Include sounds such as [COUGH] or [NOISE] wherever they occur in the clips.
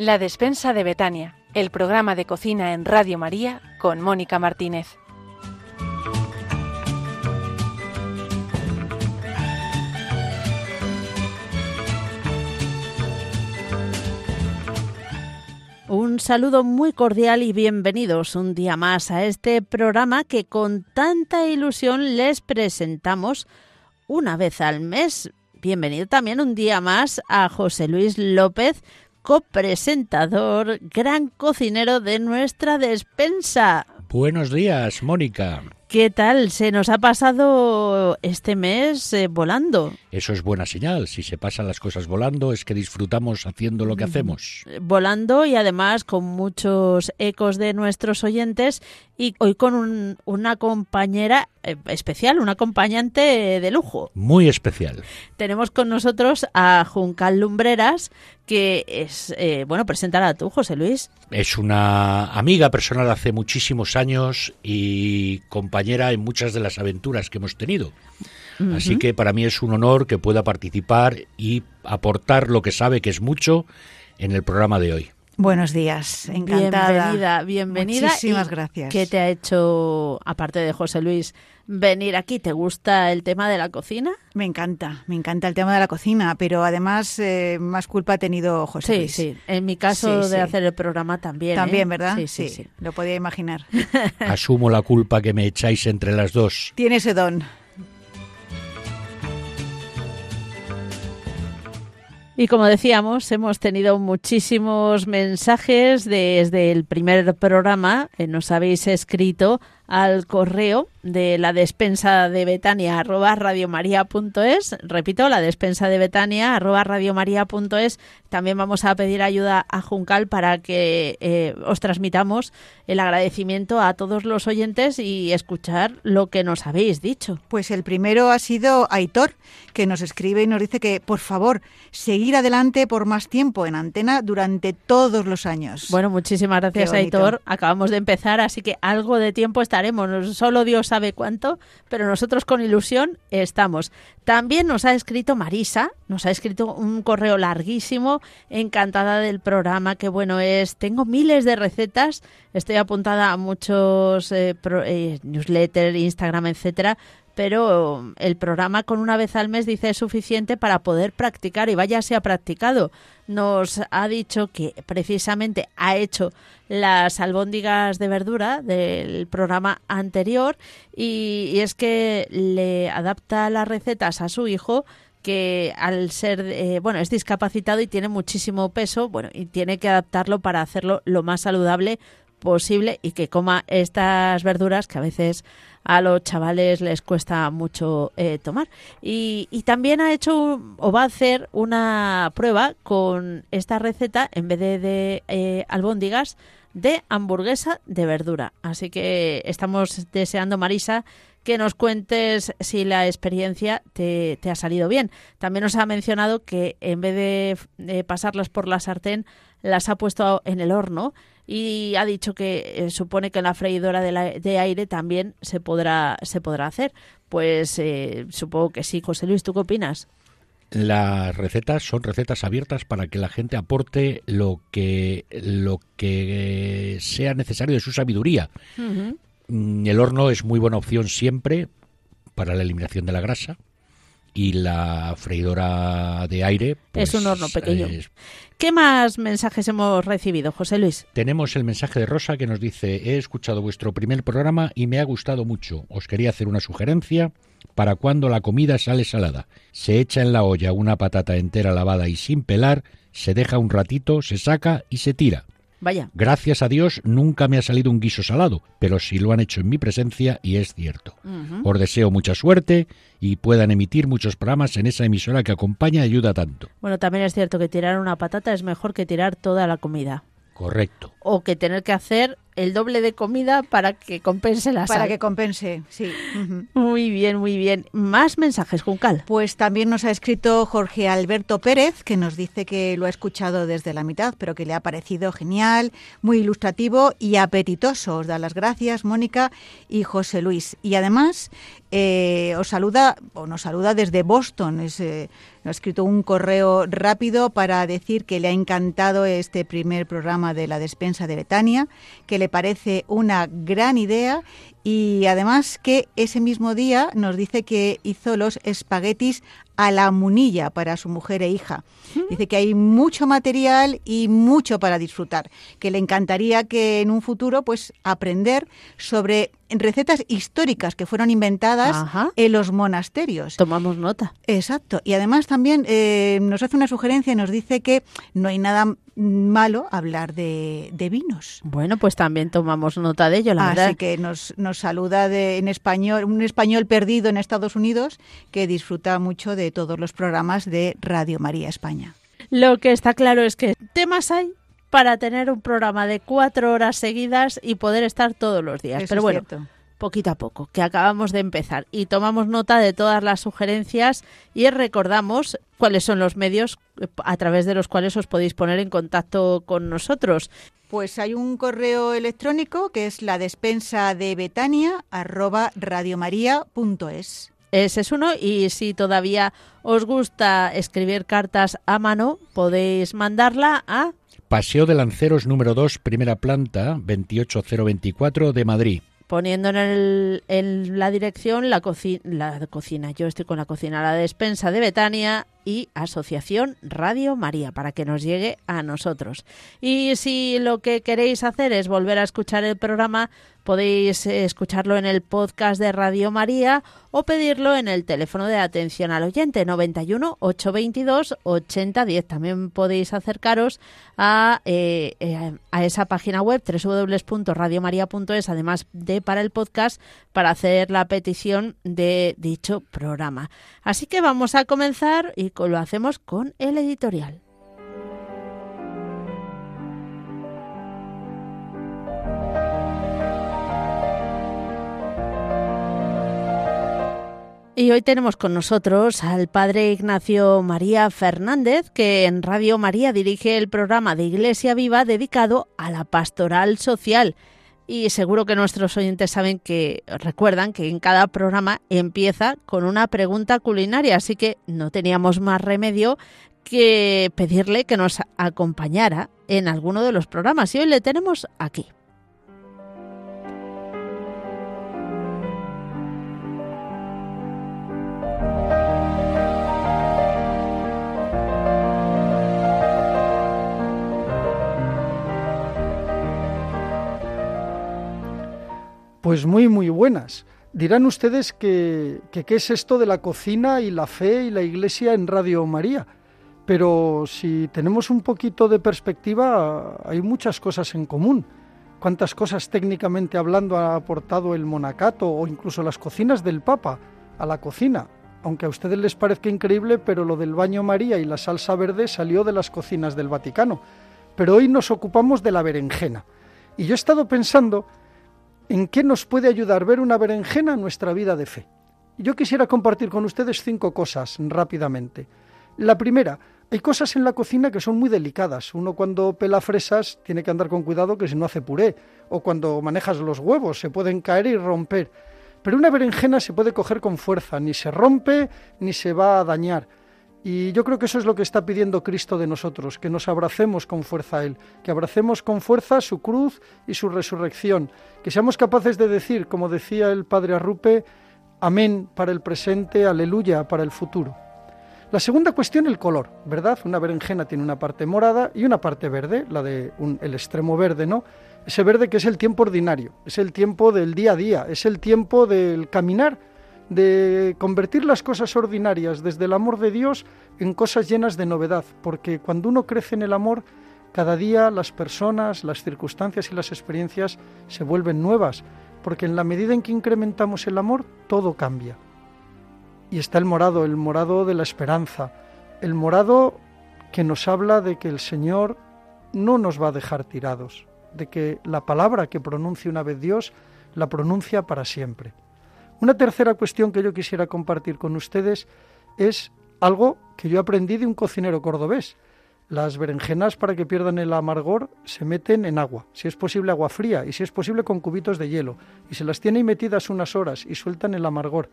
La despensa de Betania, el programa de cocina en Radio María con Mónica Martínez. Un saludo muy cordial y bienvenidos un día más a este programa que con tanta ilusión les presentamos una vez al mes. Bienvenido también un día más a José Luis López, copresentador, gran cocinero de nuestra despensa. Buenos días, Mónica. ¿Qué tal? Se nos ha pasado este mes eh, volando. Eso es buena señal. Si se pasan las cosas volando es que disfrutamos haciendo lo que hacemos. Volando y además con muchos ecos de nuestros oyentes y hoy con un- una compañera eh, especial, un acompañante de lujo. Muy especial. Tenemos con nosotros a Juncal Lumbreras, que es, eh, bueno, presentará tú, José Luis. Es una amiga personal hace muchísimos años y compañera en muchas de las aventuras que hemos tenido. Así que para mí es un honor que pueda participar y aportar lo que sabe que es mucho en el programa de hoy. Buenos días, encantada. Bienvenida, bienvenida. Muchísimas ¿Y gracias. ¿Qué te ha hecho, aparte de José Luis, venir aquí? ¿Te gusta el tema de la cocina? Me encanta, me encanta el tema de la cocina, pero además eh, más culpa ha tenido José Sí, Luis. sí. En mi caso Sí, de sí. hacer el programa también. ¿eh? También, ¿verdad? Sí, sí, sí. Lo podía imaginar. [LAUGHS] Asumo la culpa que me echáis entre las dos. Tiene ese don. Y como decíamos, hemos tenido muchísimos mensajes desde el primer programa. Eh, nos habéis escrito al correo de la despensa de Betania arroba radiomaria.es. Repito, la despensa de Betania arroba radiomaria.es. También vamos a pedir ayuda a Juncal para que eh, os transmitamos el agradecimiento a todos los oyentes y escuchar lo que nos habéis dicho. Pues el primero ha sido Aitor, que nos escribe y nos dice que, por favor, seguir adelante por más tiempo en antena durante todos los años. Bueno, muchísimas gracias. Aitor. Acabamos de empezar, así que algo de tiempo estaremos. Solo Dios sabe cuánto, pero nosotros con ilusión estamos. También nos ha escrito Marisa, nos ha escrito un correo larguísimo, encantada del programa, qué bueno es. Tengo miles de recetas, estoy apuntada a muchos eh, eh, newsletters, Instagram, etcétera, pero el programa con una vez al mes dice es suficiente para poder practicar y vaya se ha practicado. Nos ha dicho que precisamente ha hecho las albóndigas de verdura del programa anterior y, y es que le adapta las recetas a su hijo que al ser, eh, bueno, es discapacitado y tiene muchísimo peso, bueno, y tiene que adaptarlo para hacerlo lo más saludable posible y que coma estas verduras que a veces a los chavales les cuesta mucho eh, tomar. Y, también ha hecho o va a hacer una prueba con esta receta en vez de, eh, albóndigas de hamburguesa de verdura. Así que estamos deseando, Marisa, que nos cuentes si la experiencia te, ha salido bien. También nos ha mencionado que en vez de pasarlas por la sartén, las ha puesto en el horno y ha dicho que eh, supone que en la freidora de, la- de aire también se podrá, se podrá hacer. Pues eh, supongo que sí. José Luis, ¿tú qué opinas? Las recetas son recetas abiertas para que la gente aporte lo que lo que sea necesario de su sabiduría. Mm, El horno es muy buena opción siempre para la eliminación de la grasa y la freidora de aire Es un pues, horno pequeño. es- ¿Qué más mensajes hemos recibido, José Luis? tenemos el mensaje de Rosa que nos dice he escuchado vuestro primer programa y me ha gustado mucho. Os quería hacer una sugerencia para cuando la comida sale salada. Se echa en la olla una patata entera lavada y sin pelar, se deja un ratito, se saca y se tira. Vaya, Gracias a Dios nunca me ha salido un guiso salado, pero sí lo han hecho en mi presencia y es cierto. Os deseo mucha suerte y puedan emitir muchos programas en esa emisora que acompaña y ayuda tanto. bueno, también es cierto que tirar una patata es mejor que tirar toda la comida. Correcto. O que tener que hacer el doble de comida para que compense la Para sal. que compense, sí. Muy bien, muy bien. Más mensajes, Juncal. Pues también nos ha escrito Jorge Alberto Pérez, que nos dice que lo ha escuchado desde la mitad, pero que le ha parecido genial, muy ilustrativo y apetitoso. Os da las gracias, Mónica y José Luis. Y además eh, os saluda o nos saluda desde Boston. Es, eh, nos ha escrito un correo rápido para decir que le ha encantado este primer programa de la despensa de Betania, que le parece una gran idea y además que ese mismo día nos dice que hizo los espaguetis a la munilla para su mujer e hija. Dice que hay mucho material y mucho para disfrutar, que le encantaría que en un futuro pues aprender sobre recetas históricas que fueron inventadas en los monasterios. Tomamos nota. Exacto. Y además también eh, nos hace una sugerencia y nos dice que no hay nada malo hablar de, vinos. Bueno, pues también tomamos nota de ello, la Así verdad. que nos, nos saluda de, en español, un español perdido en Estados Unidos que disfruta mucho de todos los programas de Radio María España. Lo que está claro es que temas hay para tener un programa de cuatro horas seguidas y poder estar todos los días. Eso Pero bueno, poquito a poco, que acabamos de empezar y tomamos nota de todas las sugerencias y recordamos cuáles son los medios a través de los cuales os podéis poner en contacto con nosotros. Pues hay un correo electrónico que es la despensa de Betania arroba radiomaria.es. Ese es uno y si todavía os gusta escribir cartas a mano, podéis mandarla a Paseo de Lanceros número 2, primera planta, 28024 de Madrid. poniendo en, el- en la dirección la, coci- la cocina. Yo estoy con la cocina, la despensa de Betania y Asociación Radio María para que nos llegue a nosotros. Y si lo que queréis hacer es volver a escuchar el programa, podéis eh, escucharlo en el podcast de Radio María o pedirlo en el teléfono de atención al oyente 91 822 8010. También podéis acercaros a, eh, eh, a esa página web www.radiomaria.es, además de para el podcast, para hacer la petición de dicho programa. Así que vamos a comenzar lo hacemos con el editorial. Y hoy tenemos con nosotros al padre Ignacio María Fernández, que en Radio María dirige el programa de Iglesia Viva dedicado a la pastoral social. Y seguro que nuestros oyentes saben que recuerdan que en cada programa empieza con una pregunta culinaria, así que no teníamos más remedio que pedirle que nos acompañara en alguno de los programas. Y hoy le tenemos aquí. Pues muy, muy buenas. Dirán ustedes que, qué es esto de la cocina y la fe y la iglesia en Radio María. Pero si tenemos un poquito de perspectiva, hay muchas cosas en común. ¿Cuántas cosas técnicamente hablando ha aportado el monacato o incluso las cocinas del Papa a la cocina? Aunque a ustedes les parezca increíble, pero lo del baño María y la salsa verde salió de las cocinas del Vaticano. Pero hoy nos ocupamos de la berenjena. Y yo he estado pensando en qué nos puede ayudar ver una berenjena en nuestra vida de fe. Yo quisiera compartir con ustedes cinco cosas rápidamente. La primera, hay cosas en la cocina que son muy delicadas. Uno cuando pela fresas tiene que andar con cuidado que si no hace puré, o cuando manejas los huevos se pueden caer y romper. Pero una berenjena se puede coger con fuerza, ni se rompe ni se va a dañar. Y yo creo que eso es lo que está pidiendo Cristo de nosotros, que nos abracemos con fuerza a Él, que abracemos con fuerza su cruz y su resurrección, que seamos capaces de decir, como decía el Padre Arrupe, amén para el presente, aleluya para el futuro. La segunda cuestión, el color, ¿verdad? Una berenjena tiene una parte morada y una parte verde, la de un- el extremo verde, ¿no? Ese verde que es el tiempo ordinario, es el tiempo del día a día, es el tiempo del caminar, de convertir las cosas ordinarias desde el amor de Dios en cosas llenas de novedad, porque cuando uno crece en el amor, cada día las personas, las circunstancias y las experiencias se vuelven nuevas, porque en la medida en que incrementamos el amor, todo cambia. Y está el morado, el morado de la esperanza, el morado que nos habla de que el Señor no nos va a dejar tirados, de que la palabra que pronuncia una vez Dios la pronuncia para siempre. Una tercera cuestión que yo quisiera compartir con ustedes es algo que yo aprendí de un cocinero cordobés. Las berenjenas, para que pierdan el amargor, se meten en agua, si es posible agua fría y si es posible con cubitos de hielo, y se las tiene ahí metidas unas horas y sueltan el amargor.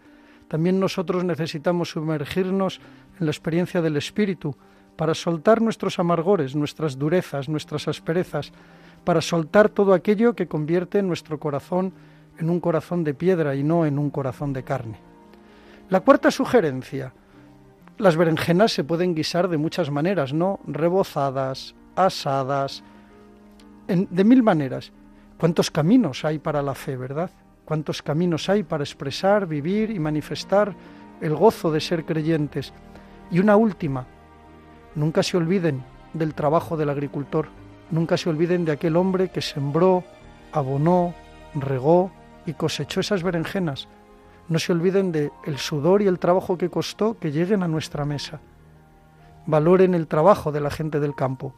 También nosotros necesitamos sumergirnos en la experiencia del Espíritu para soltar nuestros amargores, nuestras durezas, nuestras asperezas, para soltar todo aquello que convierte nuestro corazón en un corazón de piedra y no en un corazón de carne. La cuarta sugerencia, las berenjenas se pueden guisar de muchas maneras, ¿no? Rebozadas, asadas, de mil maneras. ¿Cuántos caminos hay para la fe, verdad? ¿Cuántos caminos hay para expresar, vivir y manifestar el gozo de ser creyentes? Y una última, nunca se olviden del trabajo del agricultor, nunca se olviden de aquel hombre que sembró, abonó, regó y cosechó esas berenjenas no se olviden de el sudor y el trabajo que costó que lleguen a nuestra mesa. Valoren el trabajo de la gente del campo.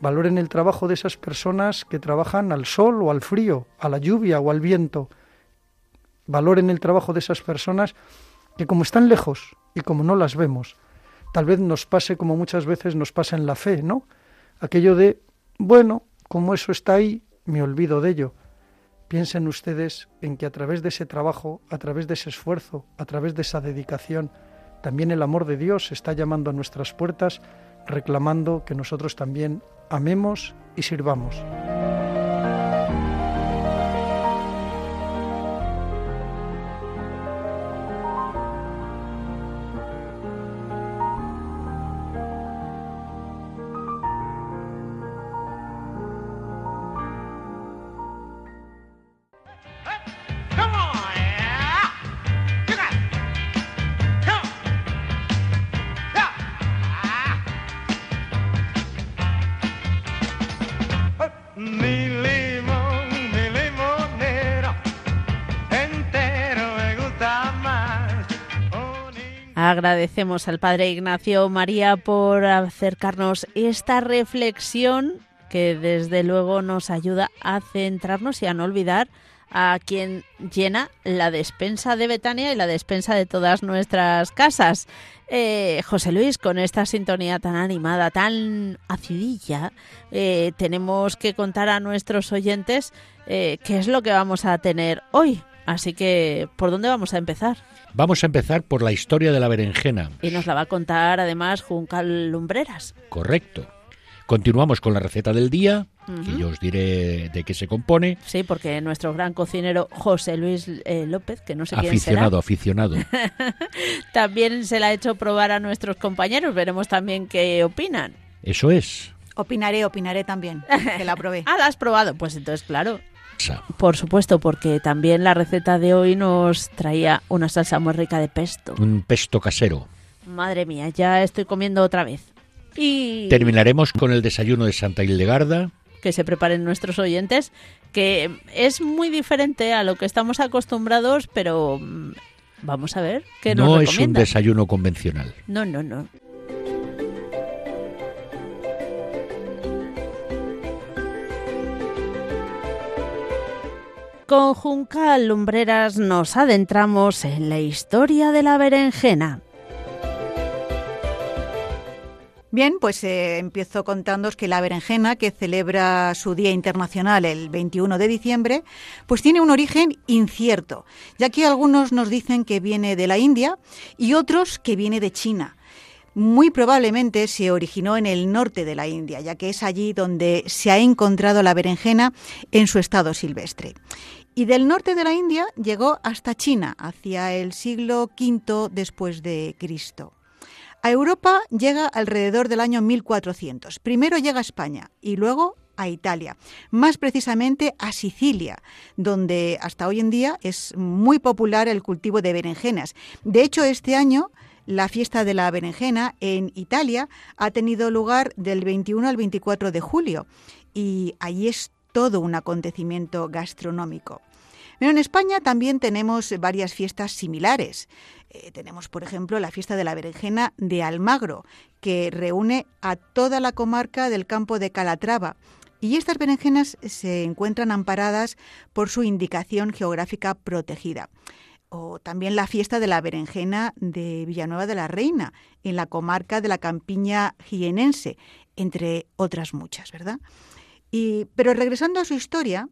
Valoren el trabajo de esas personas que trabajan al sol o al frío, a la lluvia o al viento. Valoren el trabajo de esas personas que como están lejos y como no las vemos, tal vez nos pase como muchas veces nos pasa en la fe, ¿no? Aquello de, bueno, como eso está ahí, me olvido de ello. Piensen ustedes en que a través de ese trabajo, a través de ese esfuerzo, a través de esa dedicación, también el amor de Dios está llamando a nuestras puertas, reclamando que nosotros también amemos y sirvamos. Agradecemos al Padre Ignacio María por acercarnos esta reflexión que desde luego nos ayuda a centrarnos y a no olvidar a quien llena la despensa de Betania y la despensa de todas nuestras casas. Eh, José Luis, con esta sintonía tan animada, tan acidilla, eh, tenemos que contar a nuestros oyentes eh, qué es lo que vamos a tener hoy. Así que, ¿por dónde vamos a empezar? Vamos a empezar por la historia de la berenjena. Y nos la va a contar además Juncal Lumbreras. Correcto. Continuamos con la receta del día, y yo os diré de qué se compone. Sí, porque nuestro gran cocinero José Luis eh, López, que no sé aficionado, quién será, aficionado, [LAUGHS] también se la ha hecho probar a nuestros compañeros. Veremos también qué opinan. Eso es. Opinaré, opinaré también, que la probé. [LAUGHS] ah, la has probado. Pues entonces, claro, por supuesto, porque también la receta de hoy nos traía una salsa muy rica de pesto. Un pesto casero. Madre mía, ya estoy comiendo otra vez. Y terminaremos con el desayuno de Santa Hildegarda. Que se preparen nuestros oyentes, que es muy diferente a lo que estamos acostumbrados, pero mm, vamos a ver qué nos No es un desayuno convencional. No, no, no. Con Juncal Lumbreras nos adentramos en la historia de la berenjena. Bien, pues eh, empiezo contándoos que la berenjena, que celebra su Día Internacional el 21 de diciembre, pues tiene un origen incierto, ya que algunos nos dicen que viene de la India y otros que viene de China. Muy probablemente se originó en el norte de la India, ya que es allí donde se ha encontrado la berenjena en su estado silvestre y del norte de la India llegó hasta China hacia el siglo V después de Cristo. A Europa llega alrededor del año 1400. Primero llega a España y luego a Italia, más precisamente a Sicilia, donde hasta hoy en día es muy popular el cultivo de berenjenas. De hecho, este año la fiesta de la berenjena en Italia ha tenido lugar del 21 al 24 de julio y allí es todo un acontecimiento gastronómico. Pero en España también tenemos varias fiestas similares. Eh, tenemos, por ejemplo, la fiesta de la berenjena de Almagro, que reúne a toda la comarca del campo de Calatrava. Y estas berenjenas se encuentran amparadas por su indicación geográfica protegida o también la fiesta de la berenjena de Villanueva de la Reina, en la comarca de la Campiña jienense, entre otras muchas, ¿verdad? Y, pero regresando a su historia,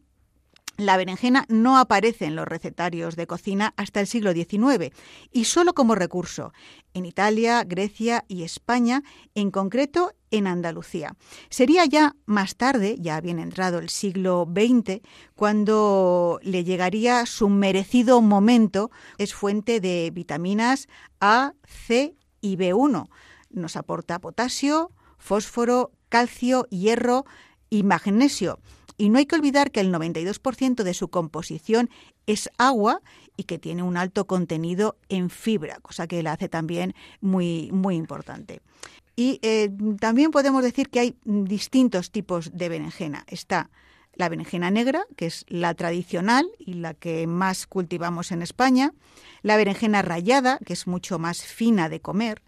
la berenjena no aparece en los recetarios de cocina hasta el siglo XIX y solo como recurso en Italia, Grecia y España, en concreto en Andalucía. Sería ya más tarde, ya bien entrado el siglo XX, cuando le llegaría su merecido momento. Es fuente de vitaminas A, C y B1. Nos aporta potasio, fósforo, calcio, hierro y magnesio y no hay que olvidar que el 92% de su composición es agua y que tiene un alto contenido en fibra, cosa que la hace también muy, muy importante. Y eh, también podemos decir que hay distintos tipos de berenjena. Está la berenjena negra, que es la tradicional y la que más cultivamos en España, la berenjena rayada, que es mucho más fina de comer,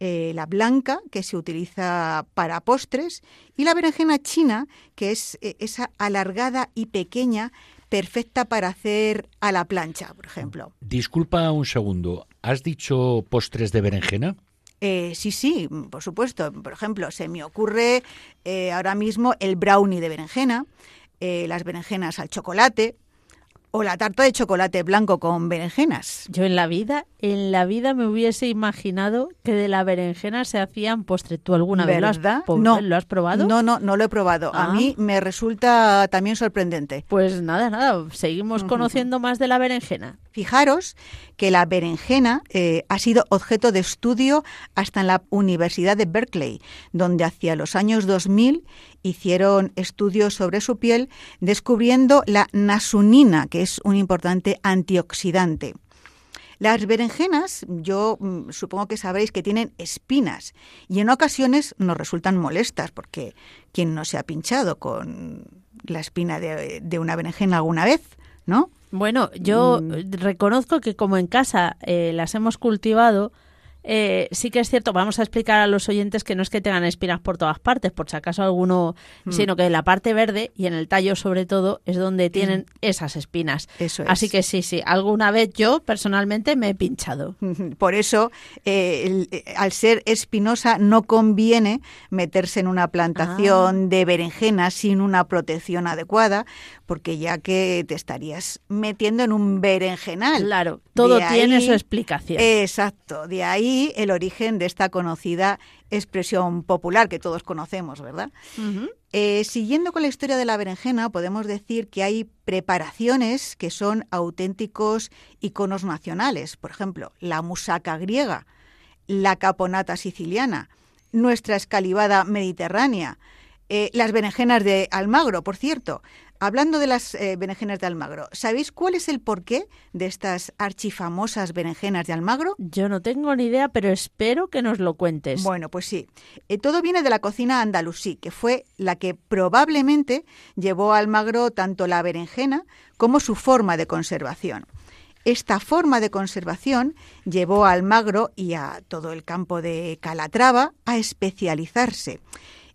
eh, la blanca, que se utiliza para postres, y la berenjena china, que es eh, esa alargada y pequeña, perfecta para hacer a la plancha, por ejemplo. Disculpa un segundo, ¿has dicho postres de berenjena? Eh, sí, sí, por supuesto. Por ejemplo, se me ocurre ahora mismo el brownie de berenjena, las berenjenas al chocolate, o la tarta de chocolate blanco con berenjenas. Yo en la vida, en la vida me hubiese imaginado que de la berenjena se hacían postre. ¿Tú alguna vez lo has, no, lo has probado? No, no, no lo he probado. A mí ah. me resulta también sorprendente. Pues nada, nada, seguimos conociendo más de la berenjena. Fijaros que la berenjena eh, ha sido objeto de estudio hasta en la Universidad de Berkeley, donde hacia los años 2000 hicieron estudios sobre su piel descubriendo la nasunina, que es un importante antioxidante. Las berenjenas, yo mm, supongo que sabréis que tienen espinas y en ocasiones nos resultan molestas porque quien no se ha pinchado con la espina de, de una berenjena alguna vez, ¿no? Bueno, yo mm. reconozco que como en casa eh, las hemos cultivado, eh, sí que es cierto, vamos a explicar a los oyentes que no es que tengan espinas por todas partes, por si acaso alguno, mm. sino que en la parte verde y en el tallo sobre todo es donde tienen esas espinas. Eso Así que sí, sí, alguna vez yo personalmente me he pinchado. [LAUGHS] Por eso, eh, al ser espinosa, no conviene meterse en una plantación ah. de berenjenas sin una protección adecuada, porque ya que te estarías metiendo en un berenjenal. Claro, todo tiene su explicación. Exacto, de ahí el origen de esta conocida expresión popular que todos conocemos, ¿verdad? Eh, siguiendo con la historia de la berenjena, podemos decir que hay preparaciones que son auténticos iconos nacionales. Por ejemplo, la musaca griega, la caponata siciliana, nuestra escalivada mediterránea, eh, las berenjenas de Almagro, por cierto, Hablando de las eh, berenjenas de Almagro, ¿sabéis cuál es el porqué de estas archifamosas berenjenas de Almagro? Yo no tengo ni idea, pero espero que nos lo cuentes. Bueno, pues sí. Eh, todo viene de la cocina andalusí, que fue la que probablemente llevó a Almagro tanto la berenjena como su forma de conservación. Esta forma de conservación llevó a Almagro y a todo el campo de Calatrava a especializarse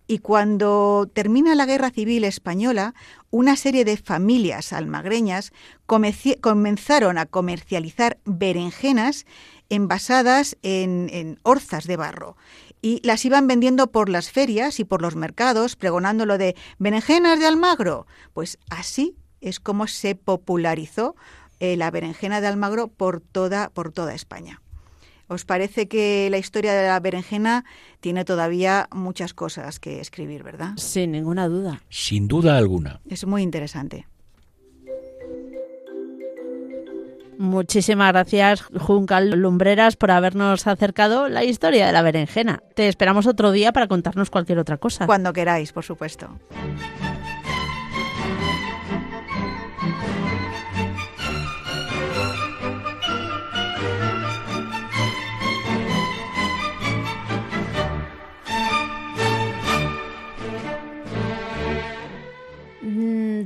y cuando termina la Guerra Civil Española, una serie de familias almagreñas comenzaron a comercializar berenjenas envasadas en, orzas de barro y las iban vendiendo por las ferias y por los mercados, pregonando lo de berenjenas de Almagro. Pues así es como se popularizó eh, la berenjena de Almagro por toda, por toda España. ¿Os parece que la historia de la berenjena tiene todavía muchas cosas que escribir, verdad? Sin ninguna duda. Sin duda alguna. Es muy interesante. Muchísimas gracias, Juncal Lumbreras, por habernos acercado la historia de la berenjena. Te esperamos otro día para contarnos cualquier otra cosa. Cuando queráis, por supuesto.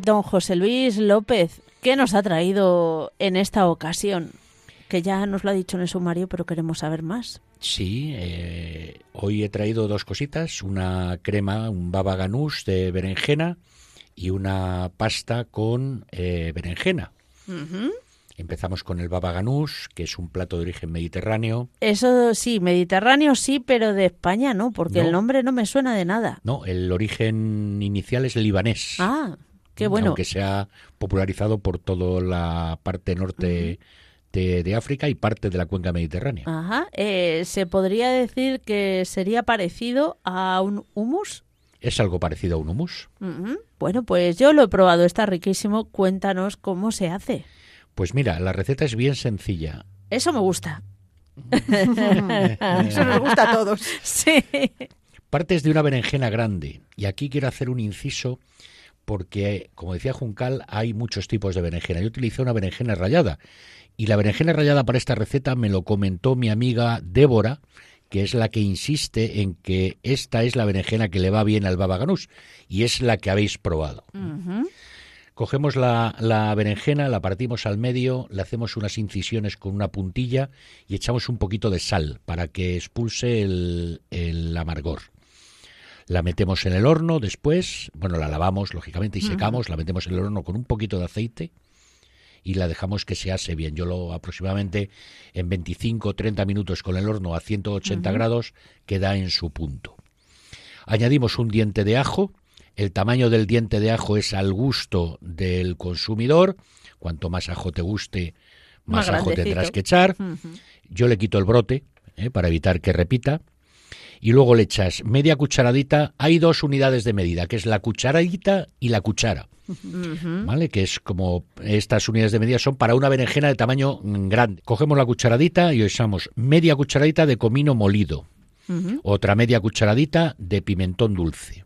Don José Luis López, ¿qué nos ha traído en esta ocasión? Que ya nos lo ha dicho en el sumario, pero queremos saber más. Sí, eh, hoy he traído dos cositas, una crema, un baba ganús de berenjena y una pasta con eh, berenjena. Empezamos con el baba ganús, que es un plato de origen mediterráneo. Eso sí, mediterráneo sí, pero de España no, porque No. el nombre no me suena de nada. No, el origen inicial es libanés. Ah, qué bueno. Aunque se ha popularizado por toda la parte norte de, de África y parte de la cuenca mediterránea. Ajá. Eh, ¿Se podría decir que sería parecido a un hummus? Es algo parecido a un hummus. Ujú. Bueno, pues yo lo he probado, está riquísimo. Cuéntanos cómo se hace. Pues mira, la receta es bien sencilla. Eso me gusta. [LAUGHS] Eso nos gusta a todos. [LAUGHS] Sí. Partes de una berenjena grande. Y aquí quiero hacer un inciso porque, como decía Juncal, hay muchos tipos de berenjena. Yo utilicé una berenjena rallada. Y la berenjena rallada para esta receta me lo comentó mi amiga Débora, que es la que insiste en que esta es la berenjena que le va bien al baba ganús. Y es la que habéis probado. Cogemos la, la berenjena, la partimos al medio, le hacemos unas incisiones con una puntilla y echamos un poquito de sal para que expulse el, el amargor. La metemos en el horno después, bueno, la lavamos lógicamente y secamos, la metemos en el horno con un poquito de aceite y la dejamos que se ase bien. Yo lo aproximadamente en 25 o 30 minutos con el horno a 180 grados queda en su punto. Añadimos un diente de ajo. El tamaño del diente de ajo es al gusto del consumidor. Cuanto más ajo te guste, más, Más ajo grandecito. tendrás que echar. Yo le quito el brote ¿eh? para evitar que repita. Y luego le echas media cucharadita. Hay dos unidades de medida, que es la cucharadita y la cuchara. ¿Vale? Que es como estas unidades de medida son para una berenjena de tamaño mm, grande. Cogemos la cucharadita y echamos media cucharadita de comino molido. Otra media cucharadita de pimentón dulce.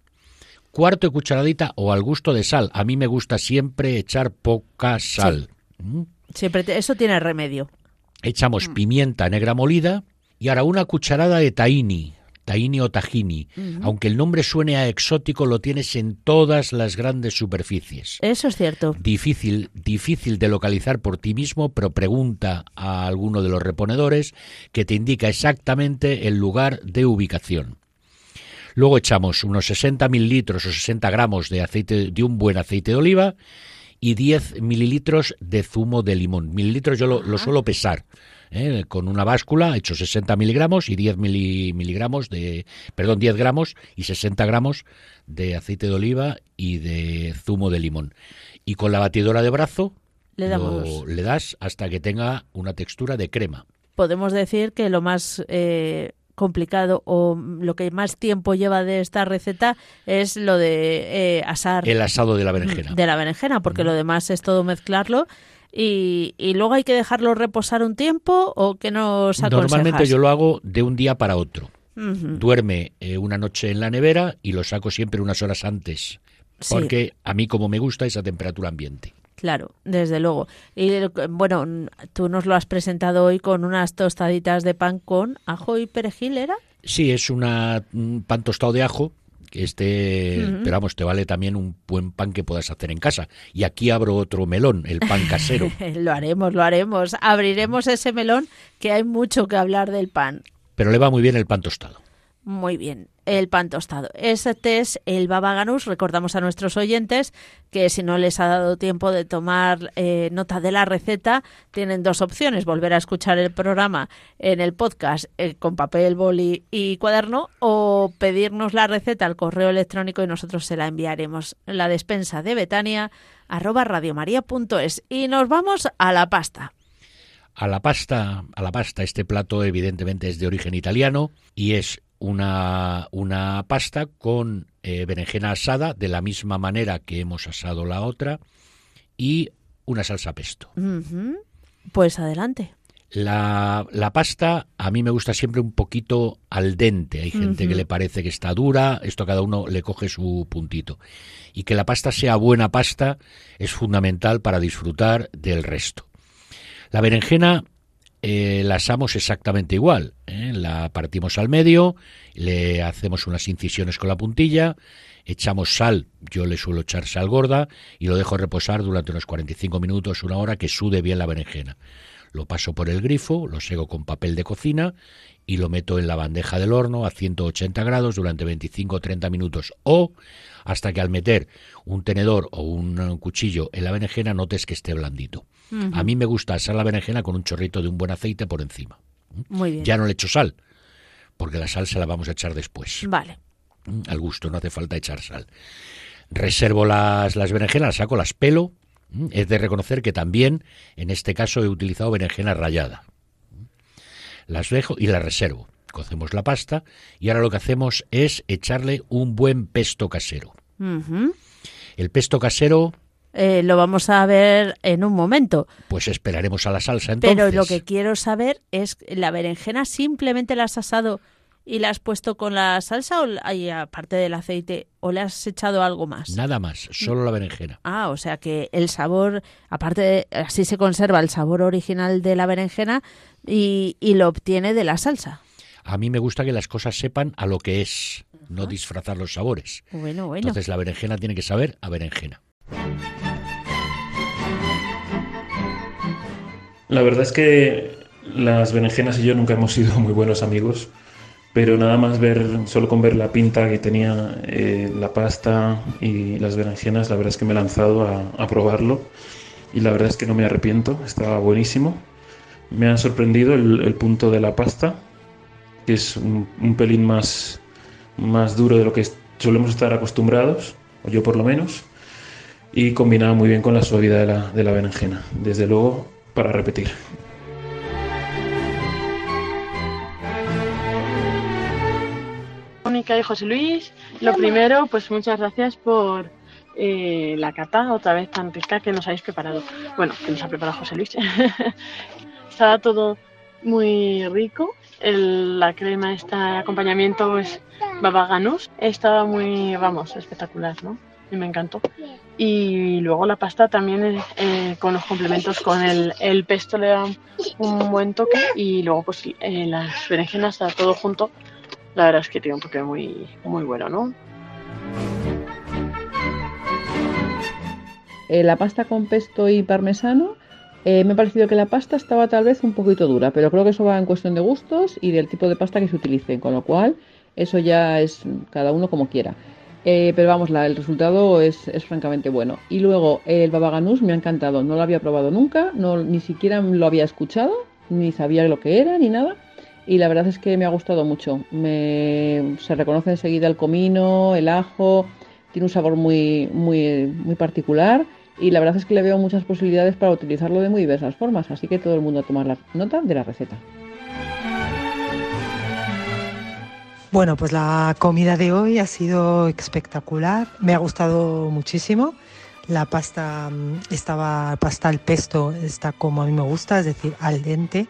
Cuarto de cucharadita o al gusto de sal. A mí me gusta siempre echar poca sal. ¿Mm? Siempre te- eso tiene remedio. Echamos pimienta negra molida y ahora una cucharada de tahini, tahini o tahini. Aunque el nombre suene a exótico, lo tienes en todas las grandes superficies. Eso es cierto. Difícil, difícil de localizar por ti mismo, pero pregunta a alguno de los reponedores que te indica exactamente el lugar de ubicación. Luego echamos unos 60 mililitros o 60 gramos de aceite de un buen aceite de oliva y 10 mililitros de zumo de limón. Mililitros yo lo, lo suelo pesar. ¿Eh? Con una báscula hecho 60 miligramos y 10 mili- miligramos de, perdón, 10 gramos y 60 gramos de aceite de oliva y de zumo de limón. Y con la batidora de brazo Le lo- damos. le das hasta que tenga una textura de crema. Podemos decir que lo más eh, complicado o lo que más tiempo lleva de esta receta es lo de eh, asar El asado de la berenjena. de la berenjena, porque lo demás es todo mezclarlo. Y, y luego hay que dejarlo reposar un tiempo o que nos aconsejas. Normalmente yo lo hago de un día para otro. Duerme eh, una noche en la nevera y lo saco siempre unas horas antes. Sí. Porque a mí como me gusta esa temperatura ambiente. Claro, desde luego. Y bueno, tú nos lo has presentado hoy con unas tostaditas de pan con ajo y perejil, ¿era? Sí, es una, un pan tostado de ajo. Este, pero vamos, te vale también un buen pan que puedas hacer en casa. Y aquí abro otro melón, el pan casero. [LAUGHS] lo haremos, lo haremos. Abriremos ese melón que hay mucho que hablar del pan. pero le va muy bien el pan tostado. Muy bien, el pan tostado. Este es el baba ganús. Recordamos a nuestros oyentes que si no les ha dado tiempo de tomar eh, nota de la receta, tienen dos opciones. Volver a escuchar el programa en el podcast eh, con papel, boli y cuaderno o pedirnos la receta al correo electrónico y nosotros se la enviaremos. La despensa de Betania arroba radiomaria.es. Y nos vamos a la pasta. A la pasta, a la pasta, este plato evidentemente es de origen italiano y es una, una pasta con eh, berenjena asada de la misma manera que hemos asado la otra y una salsa pesto. Pues adelante. La, la pasta a mí me gusta siempre un poquito al dente. Hay gente que le parece que está dura, esto a cada uno le coge su puntito. Y que la pasta sea buena pasta es fundamental para disfrutar del resto. La berenjena eh, la asamos exactamente igual. ¿eh? La partimos al medio, le hacemos unas incisiones con la puntilla, echamos sal, yo le suelo echar sal gorda y lo dejo reposar durante unos 45 minutos, una hora, que sude bien la berenjena. Lo paso por el grifo, lo sego con papel de cocina y lo meto en la bandeja del horno a 180 grados durante 25 o 30 minutos o hasta que al meter un tenedor o un cuchillo en la berenjena notes que esté blandito. A mí me gusta asar la berenjena con un chorrito de un buen aceite por encima. Muy bien. Ya no le echo sal, porque la sal se la vamos a echar después. Vale. Al gusto, no hace falta echar sal. Reservo las, las berenjenas, las saco, las pelo. Es de reconocer que también, en este caso, he utilizado berenjena rallada. Las dejo y las reservo. Cocemos la pasta y ahora lo que hacemos es echarle un buen pesto casero. El pesto casero, Eh, lo vamos a ver en un momento. pues esperaremos a la salsa entonces. Pero lo que quiero saber es, ¿la berenjena simplemente la has asado y la has puesto con la salsa o y aparte del aceite o le has echado algo más? Nada más, solo la berenjena. Ah, o sea que el sabor, aparte, de- así se conserva el sabor original de la berenjena y, y lo obtiene de la salsa. A mí me gusta que las cosas sepan a lo que es, no disfrazar los sabores. Bueno, bueno. Entonces la berenjena tiene que saber a berenjena. La verdad es que las berenjenas y yo nunca hemos sido muy buenos amigos, pero nada más ver, solo con ver la pinta que tenía eh, la pasta y las berenjenas, la verdad es que me he lanzado a, probarlo y la verdad es que no me arrepiento, estaba buenísimo. Me ha sorprendido el, el punto de la pasta, que es un, un pelín más, más duro de lo que solemos estar acostumbrados, o yo por lo menos, y combinaba muy bien con la suavidad de la, de la berenjena. Desde luego, para repetir. Mónica y José Luis, lo primero, pues muchas gracias por eh, la cata, otra vez tan rica que nos habéis preparado. Bueno, que nos ha preparado José Luis. [LAUGHS] Estaba todo muy rico. La crema, este acompañamiento es baba ganoush. Estaba muy, vamos, espectacular, ¿no? Y me encantó. Y luego la pasta también eh, con los complementos, con el, pesto le da un buen toque y luego pues eh, las berenjenas, todo junto. La verdad es que tiene un toque muy, muy bueno, ¿no? Eh, la pasta con pesto y parmesano, eh, me ha parecido que la pasta estaba tal vez un poquito dura, pero creo que eso va en cuestión de gustos y del tipo de pasta que se utilice, con lo cual eso ya es cada uno como quiera. Eh, pero vamos, la- el resultado es, es francamente bueno. Y luego el baba ganoush me ha encantado, no lo había probado nunca, no, ni siquiera lo había escuchado, ni sabía lo que era, ni nada. Y la verdad es que me ha gustado mucho. Me, se reconoce enseguida el comino, el ajo, tiene un sabor muy, muy, muy particular y la verdad es que le veo muchas posibilidades para utilizarlo de muy diversas formas, así que todo el mundo a tomar la nota de la receta. Bueno, pues la comida de hoy ha sido espectacular, me ha gustado muchísimo. La pasta mm, estaba, pasta al pesto está como a mí me gusta, es decir, al dente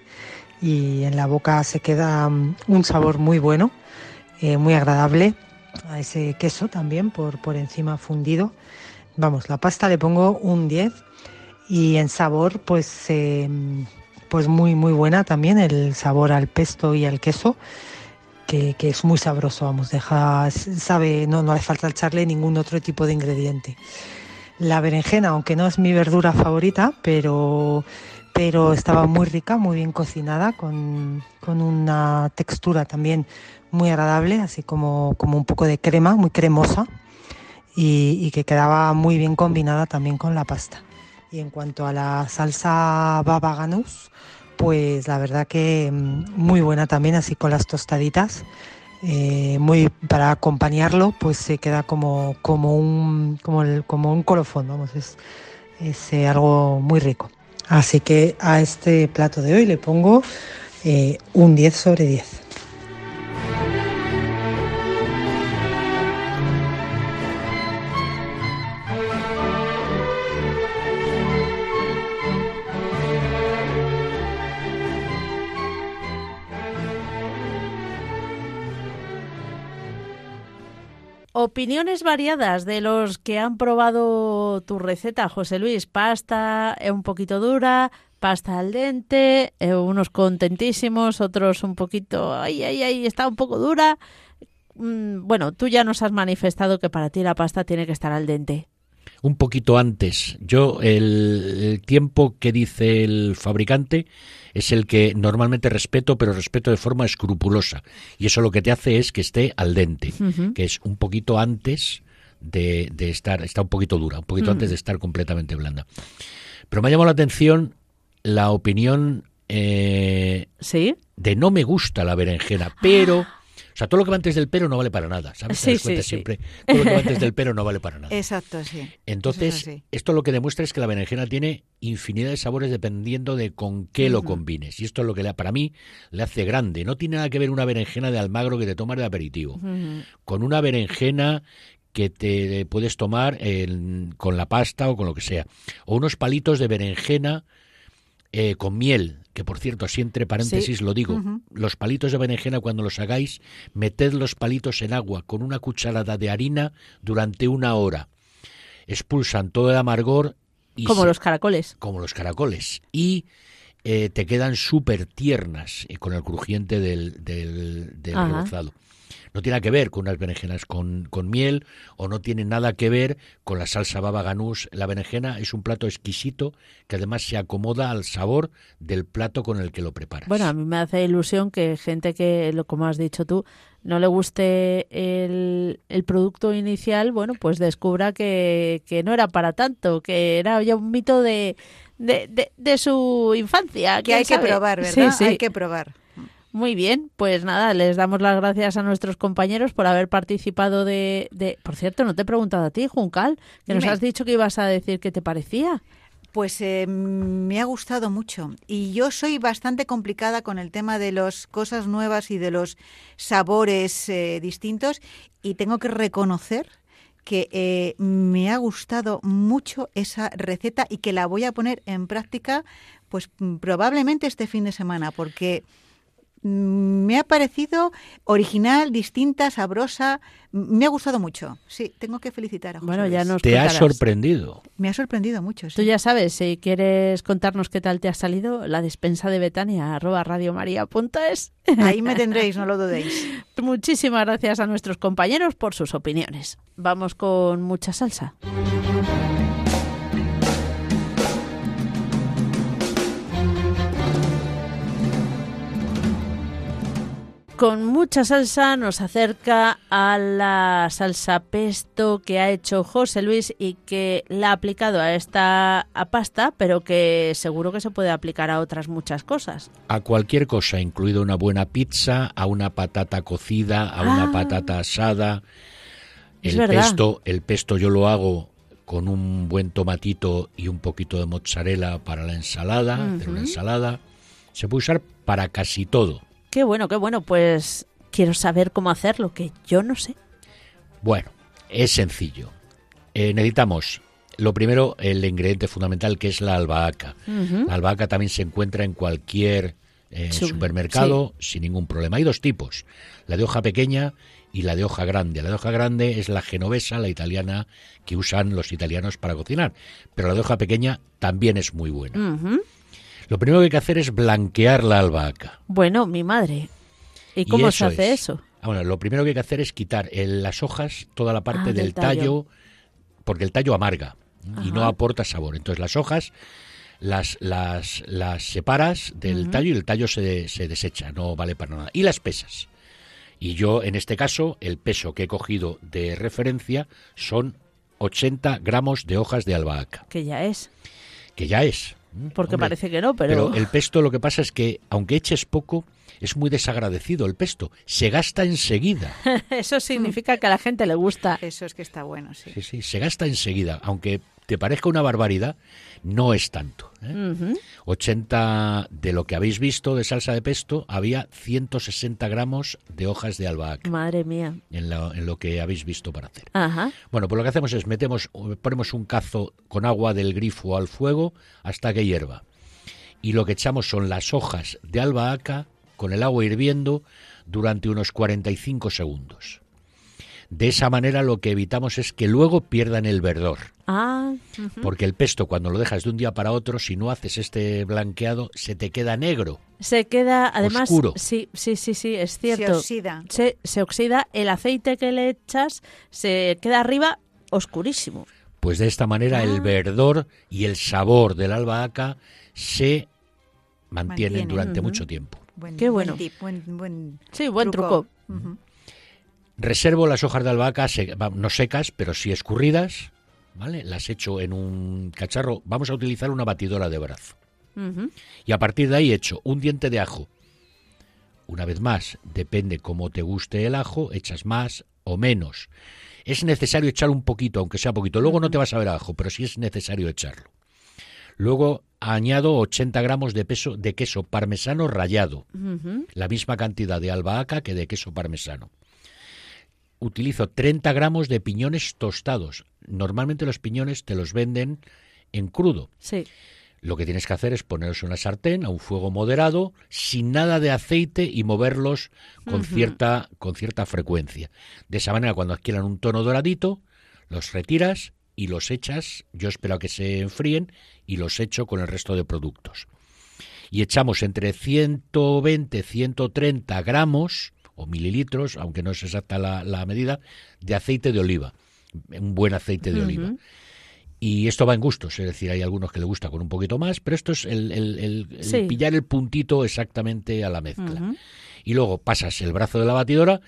y en la boca se queda mm, un sabor muy bueno, eh, muy agradable. A ese queso también por, por encima fundido. Vamos, la pasta le pongo un 10 y en sabor pues, eh, pues muy muy buena también el sabor al pesto y al queso que, es muy sabroso, vamos, deja, sabe, no, no hace falta echarle ningún otro tipo de ingrediente. La berenjena, aunque no es mi verdura favorita, pero, pero estaba muy rica, muy bien cocinada, con, con una textura también muy agradable, así como, como un poco de crema, muy cremosa, y, y que quedaba muy bien combinada también con la pasta. Y en cuanto a la salsa baba ganoush, pues la verdad que mm, muy buena también, así con las tostaditas. Eh, muy para acompañarlo, pues se queda como, como un como, un colofón, vamos, es, es eh, algo muy rico. Así que a este plato de hoy le pongo eh, un 10 sobre 10. Opiniones variadas de los que han probado tu receta, José Luis. Pasta eh, un poquito dura, pasta al dente, eh, unos contentísimos, otros un poquito, ay, ay, ay, está un poco dura. Mm, bueno, tú ya nos has manifestado que para ti la pasta tiene que estar al dente. Un poquito antes. Yo, el, el tiempo que dice el fabricante es el que normalmente respeto, pero respeto de forma escrupulosa. Y eso lo que te hace es que esté al dente, que es un poquito antes de, de estar, está un poquito dura, un poquito Mm. antes de estar completamente blanda. Pero me ha llamado la atención la opinión eh, ¿Sí? de no me gusta la berenjena, pero... O sea, todo lo que va antes del pero no vale para nada, ¿sabes? Te Sí, sí, sí. siempre. Todo lo que va antes del [LAUGHS] pero no vale para nada. Exacto, sí. Entonces, es esto lo que demuestra es que la berenjena tiene infinidad de sabores dependiendo de con qué lo combines. Y esto es lo que le, para mí le hace grande. No tiene nada que ver una berenjena de almagro que te tomas de aperitivo. Con una berenjena que te puedes tomar con la pasta o con lo que sea. O unos palitos de berenjena eh, con miel, que por cierto, así entre paréntesis lo digo, los palitos de berenjena cuando los hagáis, meted los palitos en agua con una cucharada de harina durante una hora. Expulsan todo el amargor y Como se- los caracoles. como los caracoles y eh, te quedan súper tiernas eh, con el crujiente del, del, del rebozado. No tiene nada que ver con unas berenjenas con, con miel o no tiene nada que ver con la salsa baba ganús. La berenjena es un plato exquisito que además se acomoda al sabor del plato con el que lo preparas. Bueno, a mí me hace ilusión que gente que, lo- como has dicho tú, no le guste el, el producto inicial, bueno, pues descubra que, que no era para tanto, que era ya un mito de, de, de, de su infancia. Que ¿quién hay que probar, Sí, ¿verdad? sí. Hay que probar. Muy bien, pues nada, les damos las gracias a nuestros compañeros por haber participado de... de... Por cierto, no te he preguntado a ti, Juncal, que nos has dicho que ibas a decir qué te parecía. Pues eh, me ha gustado mucho. Y yo soy bastante complicada con el tema de las cosas nuevas y de los sabores eh, distintos. Y tengo que reconocer que eh, me ha gustado mucho esa receta y que la voy a poner en práctica pues probablemente este fin de semana porque me ha parecido original, distinta, sabrosa, me ha gustado mucho. Sí, tengo que felicitar a José Bueno, ya Luis. nos te ha sorprendido. Me ha sorprendido mucho. sí. Tú ya sabes, si quieres contarnos qué tal te ha salido, la despensa de Betania, arroba radiomaria.es. Ahí me tendréis, no lo dudéis. [LAUGHS] Muchísimas gracias a nuestros compañeros por sus opiniones. Vamos con mucha salsa. Con mucha salsa nos acerca a la salsa pesto que ha hecho José Luis y que la ha aplicado a esta a pasta, pero que seguro que se puede aplicar a otras muchas cosas. A cualquier cosa, incluido una buena pizza, a una patata cocida, a una Ah. patata asada. El pesto, el pesto yo lo hago con un buen tomatito y un poquito de mozzarella para la ensalada, hacer una ensalada. Se puede usar para casi todo. Qué bueno, qué bueno. Pues quiero saber cómo hacerlo, que yo no sé. Bueno, es sencillo. Eh, necesitamos, lo primero, el ingrediente fundamental que es la albahaca. La albahaca también se encuentra en cualquier eh, Su- supermercado sin ningún problema. Hay dos tipos, la de hoja pequeña y la de hoja grande. La de hoja grande es la genovesa, la italiana que usan los italianos para cocinar, pero la de hoja pequeña también es muy buena. Lo primero que hay que hacer es blanquear la albahaca. Bueno, mi madre. ¿Y cómo se eso hace es. eso? Ah, bueno, lo primero que hay que hacer es quitar el- las hojas, toda la parte Ah, del tallo, tallo. porque el tallo amarga y no aporta sabor. Entonces las hojas las, las, las separas del tallo y el tallo se, se desecha, no vale para nada. Y las pesas. Y yo, en este caso, el peso que he cogido de referencia son 80 gramos de hojas de albahaca, Que ya es. que ya es. Porque Hombre, parece que no, pero... pero el pesto lo que pasa es que, aunque eches poco, es muy desagradecido el pesto. Se gasta enseguida. [LAUGHS] eso significa que a la gente le gusta. Eso es que está bueno, sí. Sí, sí, se gasta enseguida. Aunque te parezca una barbaridad, no es tanto. ¿eh? Ujú. 80 de lo que habéis visto de salsa de pesto, había 160 gramos de hojas de albahaca Madre mía. en, la- en lo que habéis visto para hacer. Ajá. Bueno, pues lo que hacemos es metemos, ponemos un cazo con agua del grifo al fuego hasta que hierva. Y lo que echamos son las hojas de albahaca con el agua hirviendo durante unos 45 segundos. De esa manera lo que evitamos es que luego pierdan el verdor. Ah. Porque el pesto, cuando lo dejas de un día para otro, si no haces este blanqueado, se te queda negro. se queda, además, Oscuro. sí, sí, sí, sí, es Se cierto. oxida. Se, se oxida, el aceite que le echas se queda arriba oscurísimo. Pues de esta manera Ah. el verdor y el sabor de la albahaca se mantienen Mantiene. durante mucho tiempo. Buen, Qué buen bueno. tip, buen, buen Sí, buen truco. Reservo las hojas de albahaca se- no secas, pero sí escurridas, ¿vale? Las echo en un cacharro. Vamos a utilizar una batidora de brazo. Y a partir de ahí echo un diente de ajo. Una vez más, depende cómo te guste el ajo, echas más o menos. Es necesario echar un poquito, aunque sea poquito. Luego no te vas a ver ajo, pero sí es necesario echarlo. Luego añado 80 gramos de, peso, de queso parmesano rallado, la misma cantidad de albahaca que de queso parmesano. Utilizo 30 gramos de piñones tostados. Normalmente los piñones te los venden en crudo. Sí. Lo que tienes que hacer es ponerlos en una sartén a un fuego moderado, sin nada de aceite y moverlos con cierta con cierta frecuencia. De esa manera, cuando adquieran un tono doradito, los retiras y los echas. Yo espero a que se enfríen y los echo con el resto de productos. Y echamos entre 120 130 gramos o mililitros, aunque no es exacta la, la medida, de aceite de oliva. Un buen aceite de oliva. Y esto va en gustos, es decir, hay algunos que le gusta con un poquito más, pero esto es el, el- el- el Sí. pillar el puntito exactamente a la mezcla. Y luego pasas el brazo de la batidora,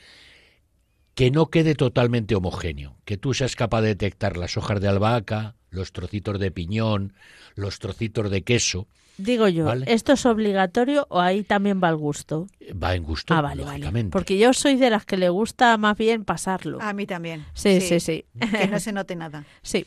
que no quede totalmente homogéneo, que tú seas capaz de detectar las hojas de albahaca, los trocitos de piñón, los trocitos de queso. Digo yo, Vale. ¿esto es obligatorio o ahí también va el gusto? Va en gusto, ah, vale, vale. lógicamente. Porque yo soy de las que le gusta más bien pasarlo. A mí también. sí, sí, sí. Que no se note nada. [LAUGHS] Sí.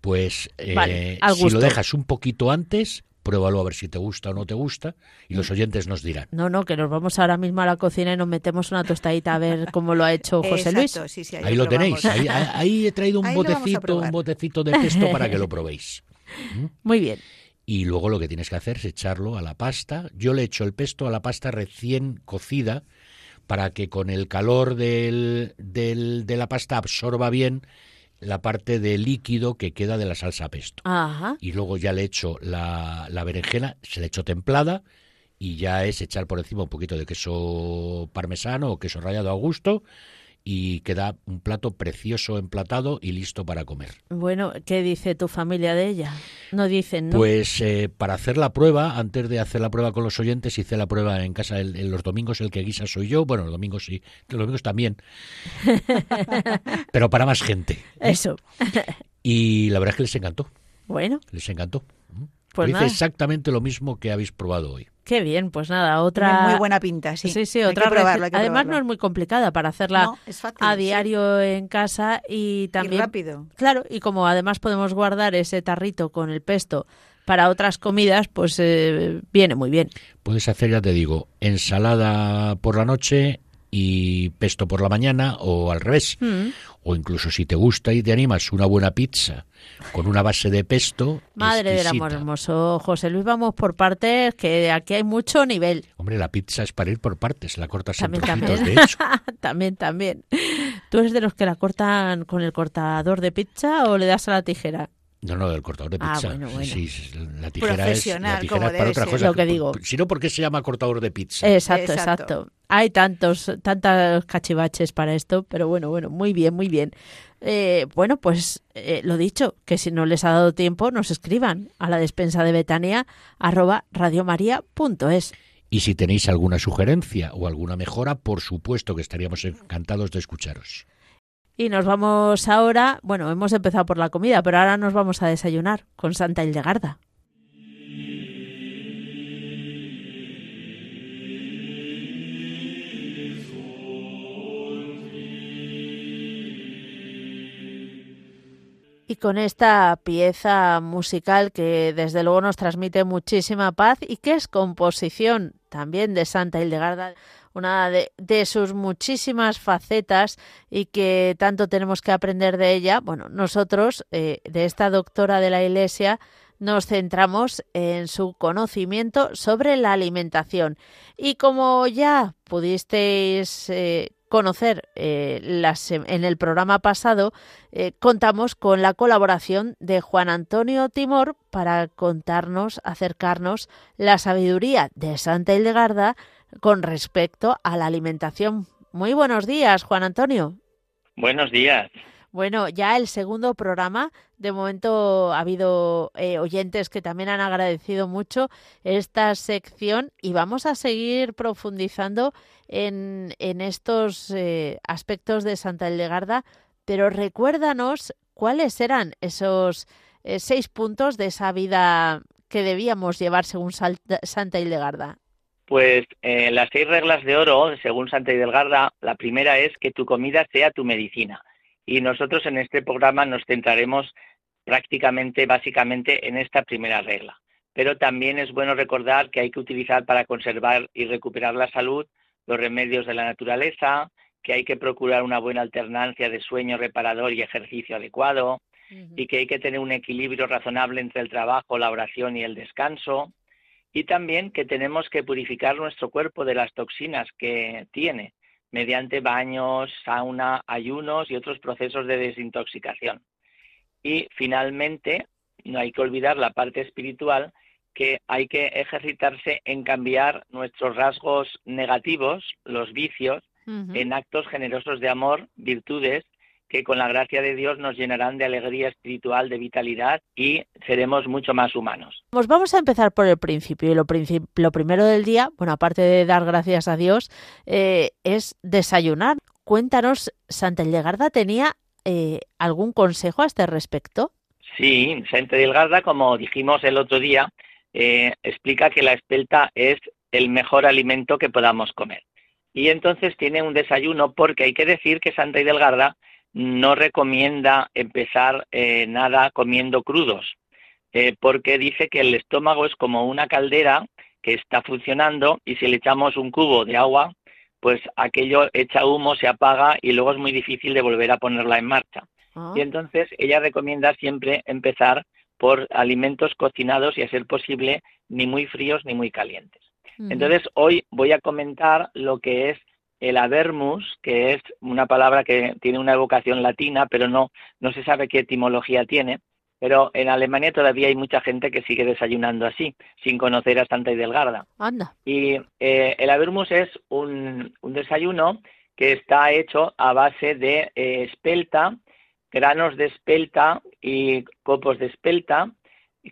Pues eh, Vale, al si lo dejas un poquito antes, pruébalo a ver si te gusta o no te gusta, y los oyentes nos dirán. No, no, que nos vamos ahora mismo a la cocina y nos metemos una tostadita a ver cómo lo ha hecho [LAUGHS] José Luis. Exacto, sí, sí, Ahí lo probamos. tenéis. Ahí, he traído un Ahí botecito, un botecito de pesto para que lo probéis. [LAUGHS] Muy bien. Y luego lo que tienes que hacer es echarlo a la pasta. Yo le echo el pesto a la pasta recién cocida para que con el calor del, del- de la pasta absorba bien la parte de líquido que queda de la salsa pesto. Ajá. Y luego ya le echo la, la berenjena, se le echo templada y ya es echar por encima un poquito de queso parmesano o queso rallado a gusto y queda un plato precioso emplatado y listo para comer. Bueno, ¿qué dice tu familia de ella? No dicen, ¿no? Pues eh, para hacer la prueba, antes de hacer la prueba con los oyentes, hice la prueba en casa. El- en los domingos el que guisa soy yo. Bueno, los domingos sí, los domingos también. [LAUGHS] Pero para más gente. Eso. Y la verdad es que les encantó. Bueno, Les encantó. pues nada. exactamente lo mismo que habéis probado hoy. Qué bien, pues nada, otra. Tiene muy buena pinta, sí. Sí, sí, Hay otra que probarlo, receta. hay que Además, probarlo. no es muy complicada para hacerla No, es fácil, a sí. diario en casa y también. Y rápido. Claro, y como además podemos guardar ese tarrito con el pesto para otras comidas, pues eh, viene muy bien. Puedes hacer, ya te digo, ensalada por la noche y pesto por la mañana o al revés. Mm. O incluso si te gusta y te animas, una buena pizza con una base de pesto. Madre del amor hermoso. José Luis, vamos por partes, que aquí hay mucho nivel. Hombre, la pizza es para ir por partes, la cortas en También, trocitos, también. de hecho. [LAUGHS] también, también. ¿Tú eres de los que la cortan con el cortador de pizza o le das a la tijera? No, no, el cortador de Ah, pizza. bueno, bueno. Sí, sí, la tijera es, la Profesional, tijera como es para otra ser. cosa. Lo que digo. Si no, ¿por qué se llama cortador de pizza? Exacto, Exacto. exacto. Hay tantos, tantas cachivaches para esto, pero bueno, bueno, muy bien, muy bien. Eh, bueno, pues eh, lo dicho, que si no les ha dado tiempo, nos escriban a la despensa de Betania arroba radiomaria.es. Y si tenéis alguna sugerencia o alguna mejora, por supuesto que estaríamos encantados de escucharos. Y nos vamos ahora, bueno, hemos empezado por la comida, pero ahora nos vamos a desayunar con Santa Hildegarda. Y con esta pieza musical que desde luego nos transmite muchísima paz y que es composición también de Santa Hildegarda, una de, sus muchísimas facetas y que tanto tenemos que aprender de ella. Bueno, nosotros, eh, de esta doctora de la Iglesia, nos centramos en su conocimiento sobre la alimentación. Y como ya pudisteis eh, conocer eh, en el programa pasado, contamos con la colaboración de Juan Antonio Timor para contarnos, acercarnos la sabiduría de Santa Hildegarda con respecto a la alimentación. Muy buenos días, Juan Antonio. Buenos días. Bueno, ya el segundo programa, de momento ha habido eh, oyentes que también han agradecido mucho esta sección y vamos a seguir profundizando en, en estos eh, aspectos de Santa Hildegarda, pero recuérdanos ¿cuáles eran esos eh, seis puntos de esa vida que debíamos llevar según Santa Hildegarda? Pues eh, las seis reglas de oro, según Santa Hildegarda, la primera es que tu comida sea tu medicina. Y nosotros en este programa nos centraremos prácticamente, básicamente, en esta primera regla. Pero también es bueno recordar que hay que utilizar para conservar y recuperar la salud los remedios de la naturaleza, que hay que procurar una buena alternancia de sueño reparador y ejercicio adecuado, y que hay que tener un equilibrio razonable entre el trabajo, la oración y el descanso, y también que tenemos que purificar nuestro cuerpo de las toxinas que tiene mediante baños, sauna, ayunos y otros procesos de desintoxicación. Y finalmente, no hay que olvidar la parte espiritual, que hay que ejercitarse en cambiar nuestros rasgos negativos, los vicios, en actos generosos de amor, virtudes que con la gracia de Dios nos llenarán de alegría espiritual, de vitalidad y seremos mucho más humanos. Pues vamos a empezar por el principio. Y lo, lo primero del día, bueno, aparte de dar gracias a Dios, eh, es desayunar. Cuéntanos, Santa Hildegarda tenía eh, algún consejo a este respecto. Sí, Santa Hildegarda, como dijimos el otro día, eh, explica que la espelta es el mejor alimento que podamos comer. Y entonces tiene un desayuno porque hay que decir que Santa Hildegarda no recomienda empezar eh, nada comiendo crudos, eh, porque dice que el estómago es como una caldera que está funcionando y si le echamos un cubo de agua, pues aquello echa humo, se apaga y luego es muy difícil de volver a ponerla en marcha. Ah. Y entonces ella recomienda siempre empezar por alimentos cocinados y a ser posible ni muy fríos ni muy calientes. Entonces hoy voy a comentar lo que es el avermus, que es una palabra que tiene una evocación latina, pero no, no se sabe qué etimología tiene. Pero en Alemania todavía hay mucha gente que sigue desayunando así, sin conocer a Santa Hidelgarda. Anda. Y eh, el avermus es un, desayuno que está hecho a base de eh, espelta, granos de espelta y copos de espelta,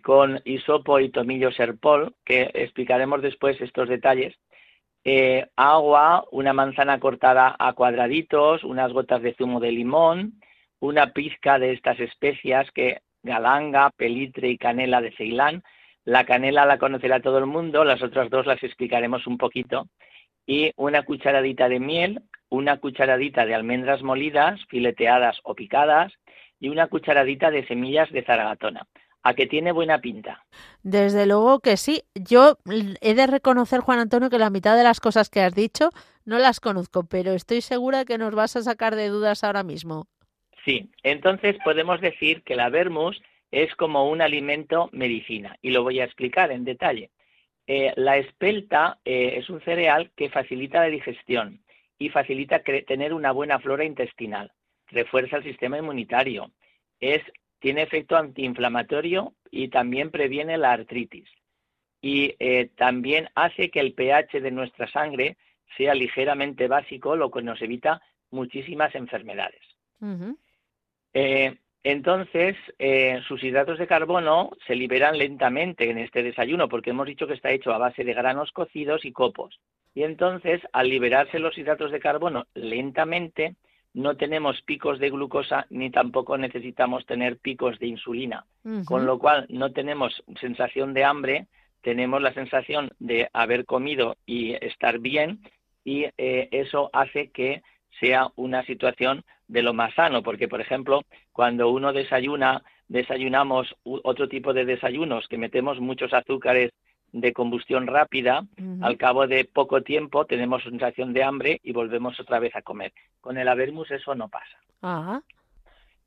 con hisopo y tomillo serpol, que explicaremos después estos detalles. Eh, agua, una manzana cortada a cuadraditos, unas gotas de zumo de limón, una pizca de estas especias que galanga, pelitre y canela de Ceilán. La canela la conocerá todo el mundo, las otras dos las explicaremos un poquito. Y una cucharadita de miel, una cucharadita de almendras molidas, fileteadas o picadas, y una cucharadita de semillas de zaragatona a que tiene buena pinta. Desde luego que sí. Yo he de reconocer, Juan Antonio, que la mitad de las cosas que has dicho no las conozco, pero estoy segura que nos vas a sacar de dudas ahora mismo. Sí, entonces podemos decir que la vermus es como un alimento medicina y lo voy a explicar en detalle. Eh, la espelta eh, es un cereal que facilita la digestión y facilita tener una buena flora intestinal, refuerza el sistema inmunitario, es tiene efecto antiinflamatorio y también previene la artritis. Y eh, también hace que el pH de nuestra sangre sea ligeramente básico, lo que nos evita muchísimas enfermedades. Eh, entonces, eh, sus hidratos de carbono se liberan lentamente en este desayuno, porque hemos dicho que está hecho a base de granos cocidos y copos. Y entonces, al liberarse los hidratos de carbono lentamente, no tenemos picos de glucosa ni tampoco necesitamos tener picos de insulina, con lo cual no tenemos sensación de hambre, tenemos la sensación de haber comido y estar bien y eh, eso hace que sea una situación de lo más sano, porque por ejemplo, cuando uno desayuna, desayunamos otro tipo de desayunos que metemos muchos azúcares de combustión rápida, al cabo de poco tiempo tenemos sensación de hambre y volvemos otra vez a comer. Con el Avermus eso no pasa.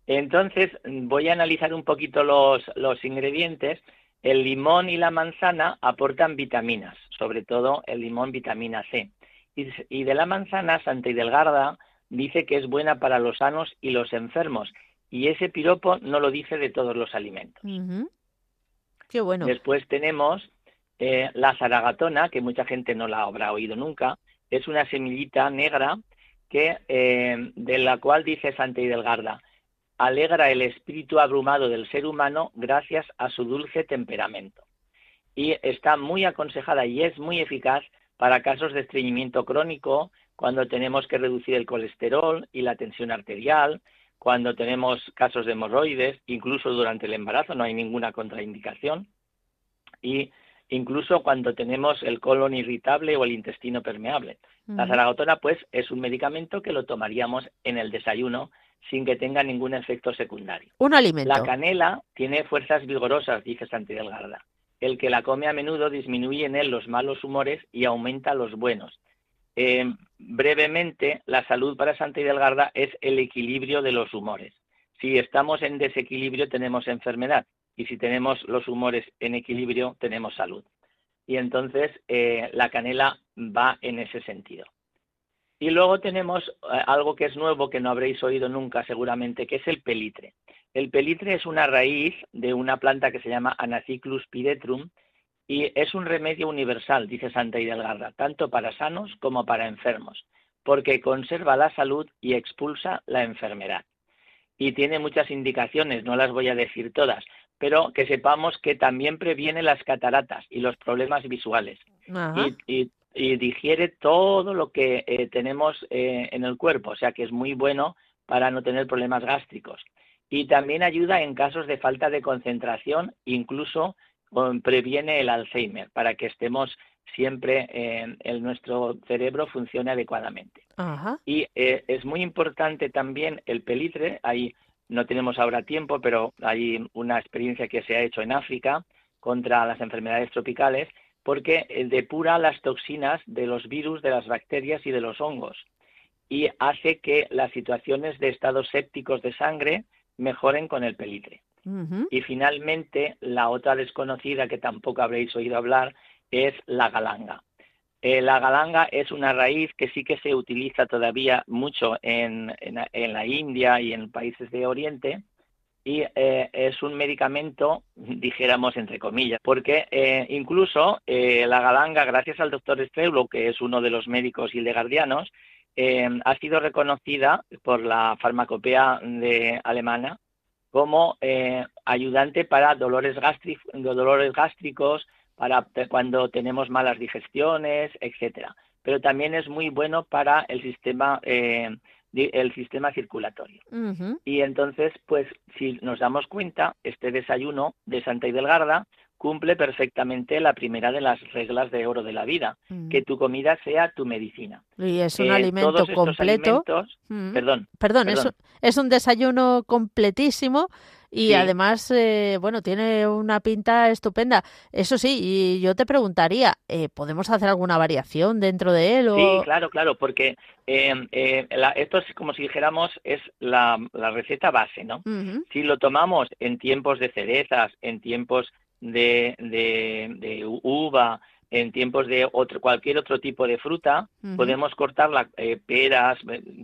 Entonces voy a analizar un poquito los, los ingredientes. El limón y la manzana aportan vitaminas, sobre todo el limón vitamina C. Y, de la manzana, Santa Hidelgarda dice que es buena para los sanos y los enfermos. Y ese piropo no lo dice de todos los alimentos. Qué bueno. Después tenemos eh, la zaragatona, que mucha gente no la habrá oído nunca, es una semillita negra que, eh, de la cual dice Santa Hidelgarda, alegra el espíritu abrumado del ser humano gracias a su dulce temperamento. Y está muy aconsejada y es muy eficaz para casos de estreñimiento crónico, cuando tenemos que reducir el colesterol y la tensión arterial, cuando tenemos casos de hemorroides, incluso durante el embarazo no hay ninguna contraindicación y incluso cuando tenemos el colon irritable o el intestino permeable. La zaragotona, pues, es un medicamento que lo tomaríamos en el desayuno sin que tenga ningún efecto secundario. Un alimento. La canela tiene fuerzas vigorosas, dice Santi Delgarda. El que la come a menudo disminuye en él los malos humores y aumenta los buenos. Eh, brevemente, la salud para Santa Delgarda es el equilibrio de los humores. Si estamos en desequilibrio, tenemos enfermedad y si tenemos los humores en equilibrio, tenemos salud. Y entonces eh, la canela va en ese sentido. Y luego tenemos eh, algo que es nuevo, que no habréis oído nunca seguramente, que es el pelitre. El pelitre es una raíz de una planta que se llama Anacyclus pyrethrum y es un remedio universal, dice Santa Hidelgarda, tanto para sanos como para enfermos, porque conserva la salud y expulsa la enfermedad. Y tiene muchas indicaciones, no las voy a decir todas, pero que sepamos que también previene las cataratas y los problemas visuales y, digiere todo lo que eh, tenemos eh, en el cuerpo, o sea que es muy bueno para no tener problemas gástricos. Y también ayuda en casos de falta de concentración, incluso previene el Alzheimer, para que estemos siempre en, nuestro cerebro funcione adecuadamente. Y eh, es muy importante también el pelitre, ahí no tenemos ahora tiempo, pero hay una experiencia que se ha hecho en África contra las enfermedades tropicales, porque eh, depura las toxinas de los virus, de las bacterias y de los hongos y hace que las situaciones de estados sépticos de sangre mejoren con el pelitre. Y finalmente, la otra desconocida que tampoco habréis oído hablar es la galanga. Eh, la galanga es una raíz que sí que se utiliza todavía mucho en, la India y en países de Oriente y eh, es un medicamento, dijéramos entre comillas, porque eh, incluso la galanga, gracias al doctor Streulo, que es uno de los médicos hildegardianos, ha sido reconocida por la farmacopea alemana como ayudante para dolores gástricos, para cuando tenemos malas digestiones, etcétera. Pero también es muy bueno para el sistema eh, el sistema circulatorio. Y entonces, pues, si nos damos cuenta, este desayuno de Santa Idelgarda cumple perfectamente la primera de las reglas de oro de la vida, mm. que tu comida sea tu medicina. Y es un alimento completo. Mm. Perdón. Perdón, Es, es un desayuno completísimo y además, eh, bueno, tiene una pinta estupenda. Eso sí, y yo te preguntaría, eh, ¿podemos hacer alguna variación dentro de él? O... Sí, claro, claro, porque eh, esto es como si dijéramos, es la, receta base, ¿no? Si lo tomamos en tiempos de cerezas, en tiempos de, de, uva, en tiempos de otro, cualquier otro tipo de fruta, podemos cortar la, peras,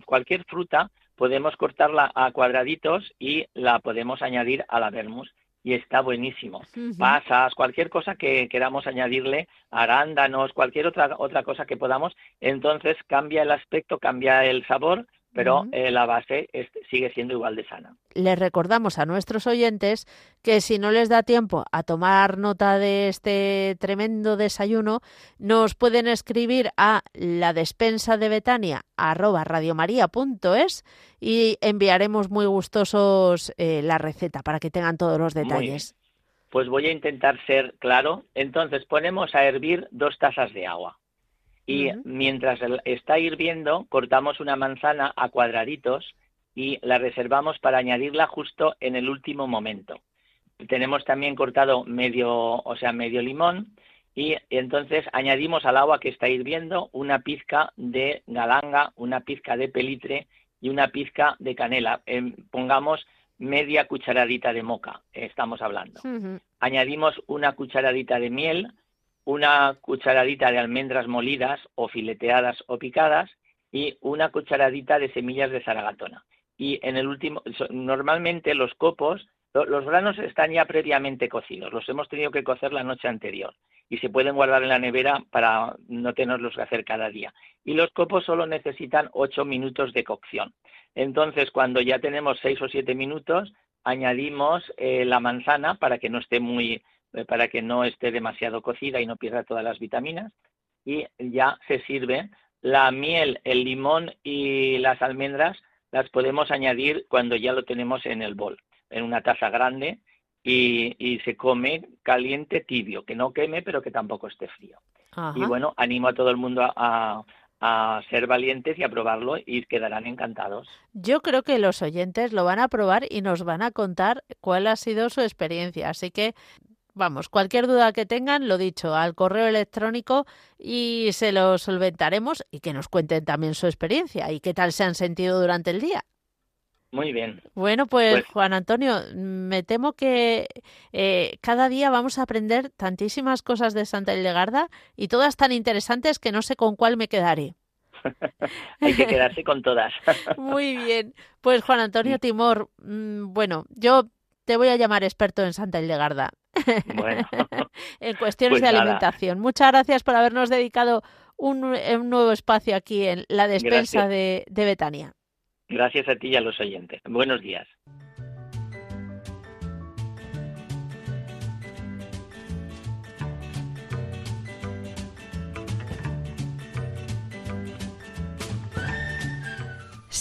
cualquier fruta, podemos cortarla a cuadraditos y la podemos añadir a la vermouth y está buenísimo. Pasas, cualquier cosa que queramos añadirle, arándanos, cualquier otra otra cosa que podamos, entonces cambia el aspecto, cambia el sabor, pero eh, la base sigue siendo igual de sana. Les recordamos a nuestros oyentes que si no les da tiempo a tomar nota de este tremendo desayuno, nos pueden escribir a la despensa de Betania arroba radiomaria.es y enviaremos muy gustosos eh, la receta para que tengan todos los detalles. Pues voy a intentar ser claro. Entonces ponemos a hervir dos tazas de agua y mientras está hirviendo cortamos una manzana a cuadraditos y la reservamos para añadirla justo en el último momento. Tenemos también cortado medio, o sea, medio limón y entonces añadimos al agua que está hirviendo una pizca de galanga, una pizca de pelitre y una pizca de canela. Em, pongamos media cucharadita de moca, estamos hablando. Añadimos una cucharadita de miel, una cucharadita de almendras molidas o fileteadas o picadas y una cucharadita de semillas de zaragatona. Y en el último, normalmente los copos, los granos están ya previamente cocidos, los hemos tenido que cocer la noche anterior y se pueden guardar en la nevera para no tenerlos que hacer cada día. Y los copos solo necesitan ocho minutos de cocción. Entonces, cuando ya tenemos seis o siete minutos, añadimos eh, la manzana para que no esté muy para que no esté demasiado cocida y no pierda todas las vitaminas. Y ya se sirve la miel, el limón y las almendras las podemos añadir cuando ya lo tenemos en el bol, en una taza grande y, se come caliente tibio, que no queme pero que tampoco esté frío. Y bueno, animo a todo el mundo a, a ser valientes y a probarlo y quedarán encantados. Yo creo que los oyentes lo van a probar y nos van a contar cuál ha sido su experiencia. Así que, vamos, cualquier duda que tengan, lo dicho, al correo electrónico y se lo solventaremos y que nos cuenten también su experiencia y qué tal se han sentido durante el día. Muy bien. Bueno, pues, pues Juan Antonio, me temo que eh, cada día vamos a aprender tantísimas cosas de Santa Hildegarda y todas tan interesantes que no sé con cuál me quedaré. [LAUGHS] Hay que quedarse con todas. [LAUGHS] Muy bien. Pues Juan Antonio Timor, mm, bueno, yo te voy a llamar experto en Santa Hildegarda. Bueno. [LAUGHS] en cuestiones pues de alimentación. Muchas gracias por habernos dedicado un, nuevo espacio aquí en la despensa de, de Betania. Gracias a ti y a los oyentes. Buenos días.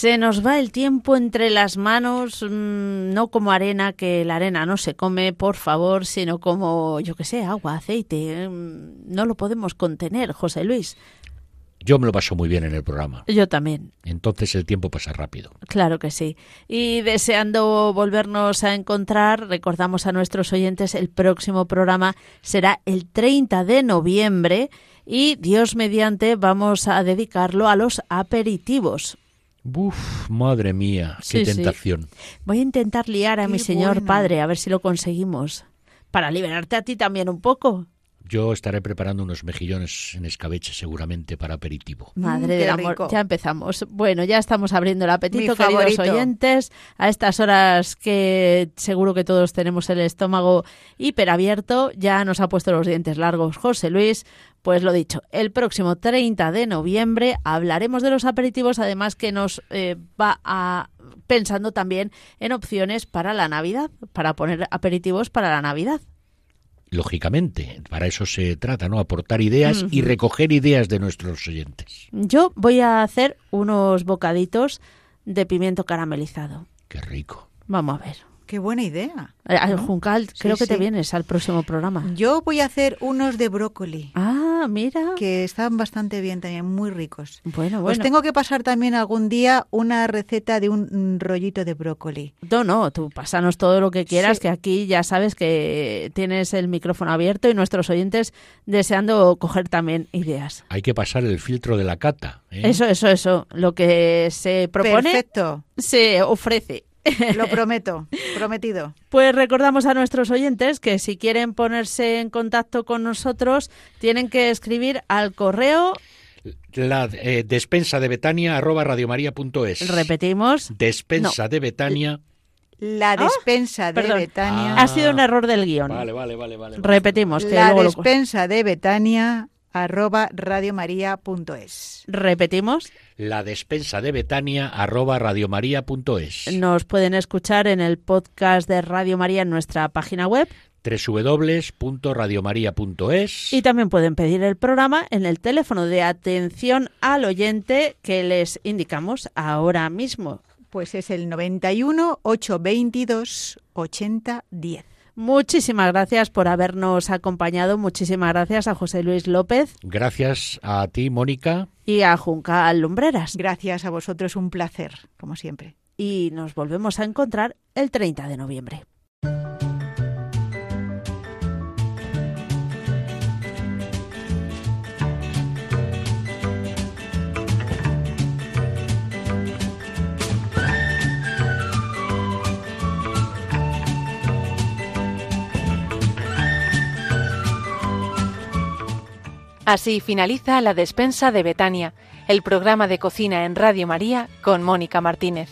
Se nos va el tiempo entre las manos, mm, no como arena, que la arena no se come, por favor, sino como, yo qué sé, agua, aceite. Mm, no lo podemos contener, José Luis. Yo me lo paso muy bien en el programa. Yo también. Entonces el tiempo pasa rápido. Claro que sí. Y deseando volvernos a encontrar, recordamos a nuestros oyentes, el próximo programa será el 30 de noviembre y Dios mediante vamos a dedicarlo a los aperitivos. Uf, madre mía, qué tentación. Voy a intentar liar a mi señor padre, a ver si lo conseguimos. Para liberarte a ti también un poco. Yo estaré preparando unos mejillones en escabeche seguramente para aperitivo. Madre mm, del amor, ya empezamos. Bueno, ya estamos abriendo el apetito, queridos oyentes, a estas horas que seguro que todos tenemos el estómago hiperabierto, ya nos ha puesto los dientes largos José Luis. Pues lo dicho, el próximo 30 de noviembre hablaremos de los aperitivos, además que nos eh, va a pensando también en opciones para la Navidad, para poner aperitivos para la Navidad lógicamente, para eso se trata, ¿no? Aportar ideas y recoger ideas de nuestros oyentes. Yo voy a hacer unos bocaditos de pimiento caramelizado. Qué rico. Vamos a ver. Qué buena idea. Eh, al Juncal, creo que te vienes al próximo programa. Yo voy a hacer unos de brócoli. Ah, mira. Que están bastante bien también, muy ricos. Bueno, bueno. Os tengo que pasar también algún día una receta de un rollito de brócoli. No, no, tú pásanos todo lo que quieras, que aquí ya sabes que tienes el micrófono abierto y nuestros oyentes deseando coger también ideas. Hay que pasar el filtro de la cata. ¿eh? Eso, eso, eso. Lo que se propone Perfecto. se ofrece. Lo prometo, prometido. Pues recordamos a nuestros oyentes que si quieren ponerse en contacto con nosotros, tienen que escribir al correo la eh, despensa de Betania arroba radiomaria.es. Repetimos. Despensa de Betania. La ah, despensa de Betania. Ha sido un error del guion. Vale, vale, vale. vale Repetimos. Que la despensa de Betania arroba radiomaria.es. Repetimos. La despensa de Betania arroba radiomaria.es. Nos pueden escuchar en el podcast de Radio María en nuestra página web www.radiomaria.es y también pueden pedir el programa en el teléfono de atención al oyente que les indicamos ahora mismo. Pues es el 91 822 8010. Muchísimas gracias por habernos acompañado. Muchísimas gracias a José Luis López. Gracias a ti, Mónica. Y a Juncal Lumbreras. Gracias a vosotros, un placer, como siempre. Y nos volvemos a encontrar el 30 de noviembre. Así finaliza la despensa de Betania, el programa de cocina en Radio María con Mónica Martínez.